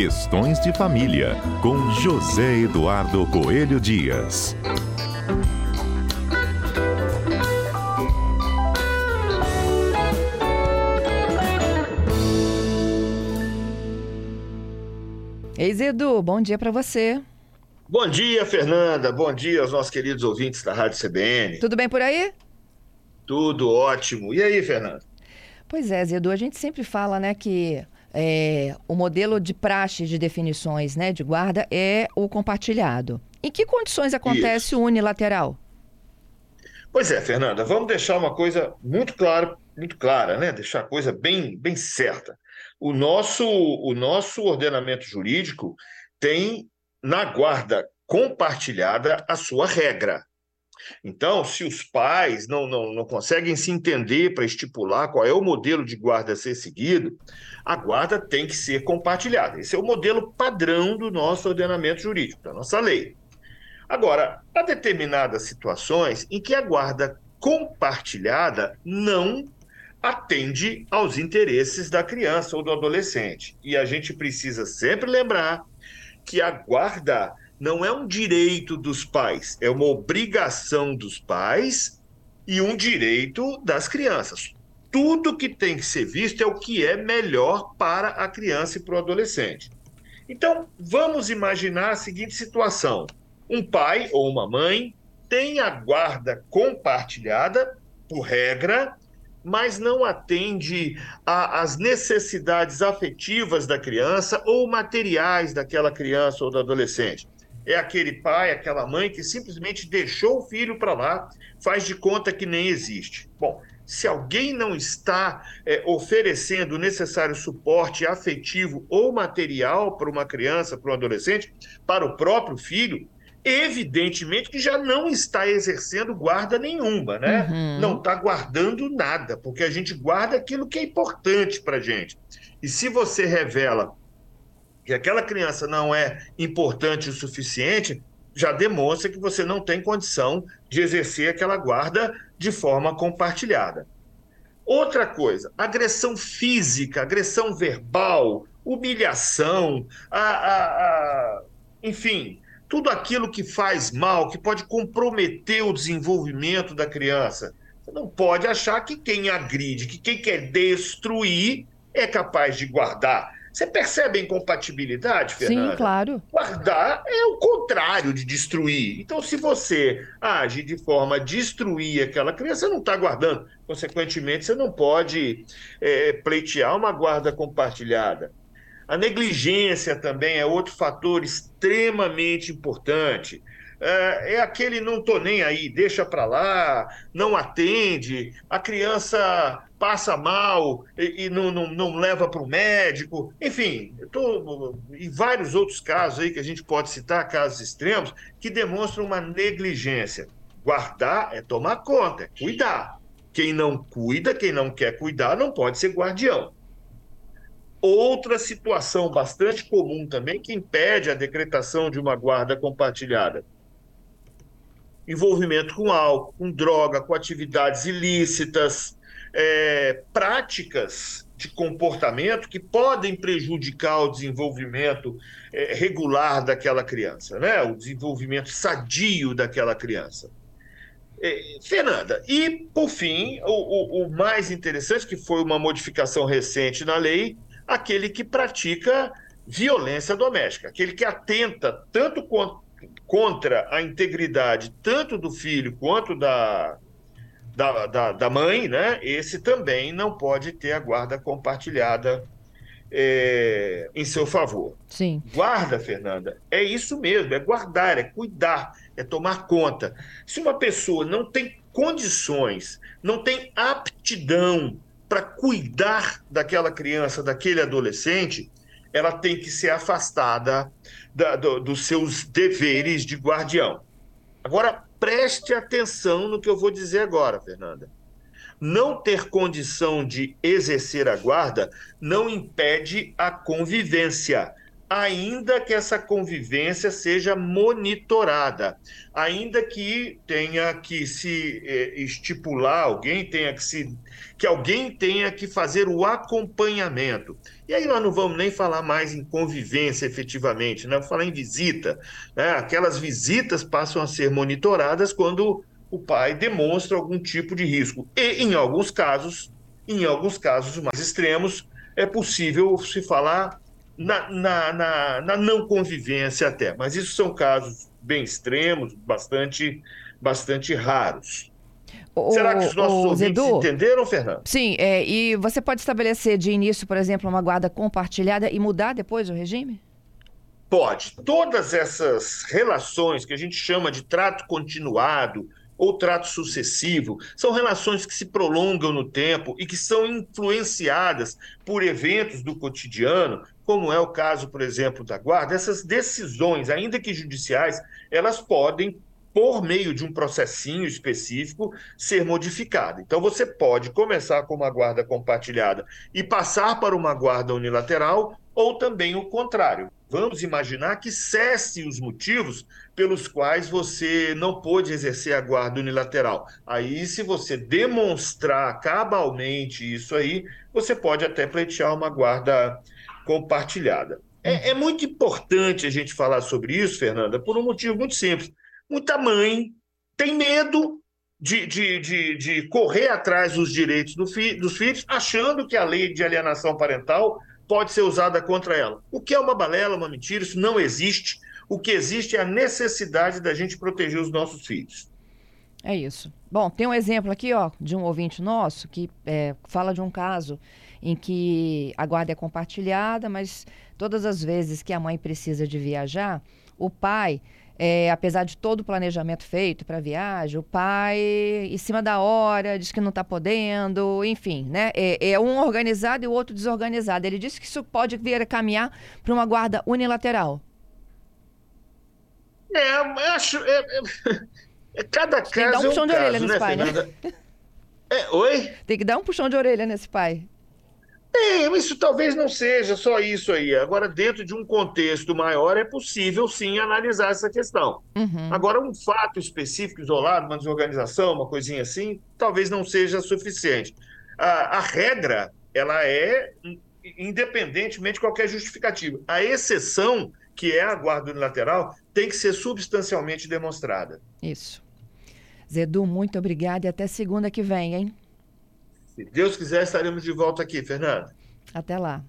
Questões de Família, com José Eduardo Coelho Dias. Ex-Edu, bom dia para você. Bom dia, Fernanda. Bom dia aos nossos queridos ouvintes da Rádio CBN. Tudo bem por aí? Tudo ótimo. E aí, Fernanda? Pois é, Edu, a gente sempre fala, né, que é, o modelo de praxe de definições né, de guarda é o compartilhado. Em que condições acontece Isso. o unilateral? Pois é, Fernanda, vamos deixar uma coisa muito clara, muito clara, né? Deixar a coisa bem, bem certa. O nosso, o nosso ordenamento jurídico tem na guarda compartilhada a sua regra. Então, se os pais não, não, não conseguem se entender para estipular qual é o modelo de guarda a ser seguido, a guarda tem que ser compartilhada. Esse é o modelo padrão do nosso ordenamento jurídico, da nossa lei. Agora, há determinadas situações em que a guarda compartilhada não atende aos interesses da criança ou do adolescente. E a gente precisa sempre lembrar que a guarda não é um direito dos pais, é uma obrigação dos pais e um direito das crianças. Tudo que tem que ser visto é o que é melhor para a criança e para o adolescente. Então, vamos imaginar a seguinte situação: um pai ou uma mãe tem a guarda compartilhada, por regra, mas não atende às necessidades afetivas da criança ou materiais daquela criança ou do adolescente. É aquele pai, aquela mãe que simplesmente deixou o filho para lá, faz de conta que nem existe. Bom, se alguém não está é, oferecendo o necessário suporte afetivo ou material para uma criança, para um adolescente, para o próprio filho, evidentemente que já não está exercendo guarda nenhuma, né? Uhum. Não está guardando nada, porque a gente guarda aquilo que é importante para gente. E se você revela que aquela criança não é importante o suficiente, já demonstra que você não tem condição de exercer aquela guarda de forma compartilhada. Outra coisa, agressão física, agressão verbal, humilhação, a, a, a enfim, tudo aquilo que faz mal, que pode comprometer o desenvolvimento da criança. Você não pode achar que quem agride, que quem quer destruir é capaz de guardar. Você percebe a incompatibilidade, Fernanda? Sim, claro. Guardar é o contrário de destruir. Então, se você age de forma a destruir aquela criança, você não está guardando. Consequentemente, você não pode é, pleitear uma guarda compartilhada. A negligência também é outro fator extremamente importante. É, é aquele não tô nem aí, deixa para lá, não atende, a criança passa mal e, e não, não, não, leva para o médico. Enfim, tô, e vários outros casos aí que a gente pode citar, casos extremos, que demonstram uma negligência. Guardar é tomar conta, é cuidar. Quem não cuida, quem não quer cuidar, não pode ser guardião. Outra situação bastante comum também que impede a decretação de uma guarda compartilhada. Envolvimento com álcool, com droga, com atividades ilícitas, é, práticas de comportamento que podem prejudicar o desenvolvimento é, regular daquela criança, né? o desenvolvimento sadio daquela criança. É, Fernanda, e por fim, o, o, o mais interessante, que foi uma modificação recente na lei, aquele que pratica violência doméstica, aquele que atenta tanto contra a integridade tanto do filho quanto da, da, da, da mãe, né? Esse também não pode ter a guarda compartilhada é, em seu favor. Sim. Guarda, Fernanda, é isso mesmo, é guardar, é cuidar, é tomar conta. Se uma pessoa não tem condições, não tem aptidão para cuidar daquela criança, daquele adolescente, ela tem que ser afastada da, do, dos seus deveres de guardião. Agora, preste atenção no que eu vou dizer agora, Fernanda. Não ter condição de exercer a guarda não impede a convivência. Ainda que essa convivência seja monitorada, ainda que tenha que se eh, estipular alguém tenha que se que alguém tenha que fazer o acompanhamento. E aí nós não vamos nem falar mais em convivência efetivamente, né? Vamos falar em visita. Né? Aquelas visitas passam a ser monitoradas quando o pai demonstra algum tipo de risco. E em alguns casos, em alguns casos mais extremos, é possível se falar na, na, na, na, não convivência até, mas isso são casos bem extremos, bastante, bastante raros. O, Será que os nossos o, ouvintes Zedu, entenderam, Fernando? Sim, é, e você pode estabelecer de início, por exemplo, uma guarda compartilhada e mudar depois o regime? Pode. Todas essas relações que a gente chama de trato continuado, ou trato sucessivo, são relações que se prolongam no tempo e que são influenciadas por eventos do cotidiano, como é o caso, por exemplo, da guarda. Essas decisões, ainda que judiciais, elas podem por meio de um processinho específico, ser modificada. Então, você pode começar com uma guarda compartilhada e passar para uma guarda unilateral, ou também o contrário. Vamos imaginar que cesse os motivos pelos quais você não pôde exercer a guarda unilateral. Aí, se você demonstrar cabalmente isso aí, você pode até pleitear uma guarda compartilhada. É, é muito importante a gente falar sobre isso, Fernanda, por um motivo muito simples. Muita mãe tem medo de, de, de, de correr atrás dos direitos do fi, dos filhos, achando que a lei de alienação parental pode ser usada contra ela. O que é uma balela, uma mentira, isso não existe. O que existe é a necessidade da gente proteger os nossos filhos. É isso. Bom, tem um exemplo aqui, ó, de um ouvinte nosso que é, fala de um caso em que a guarda é compartilhada, mas todas as vezes que a mãe precisa de viajar, o pai é, apesar de todo o planejamento feito para a viagem, o pai, em cima da hora, diz que não está podendo, enfim, né? É, é, um organizado e o outro desorganizado. Ele disse que isso pode vir a caminhar para uma guarda unilateral. É, acho. É, é, é cada caso. Tem que dar um puxão é um de orelha nesse né, pai, né? É, oi? Tem que dar um puxão de orelha nesse pai. Isso talvez não seja só isso aí. Agora, dentro de um contexto maior, é possível sim analisar essa questão. Uhum. Agora, um fato específico, isolado, uma desorganização, uma coisinha assim, talvez não seja suficiente. A, a regra, ela é independentemente de qualquer justificativa. A exceção, que é a guarda unilateral, tem que ser substancialmente demonstrada. Isso. Zedu, muito obrigada e até segunda que vem, hein? Deus quiser, estaremos de volta aqui, Fernando. Até lá.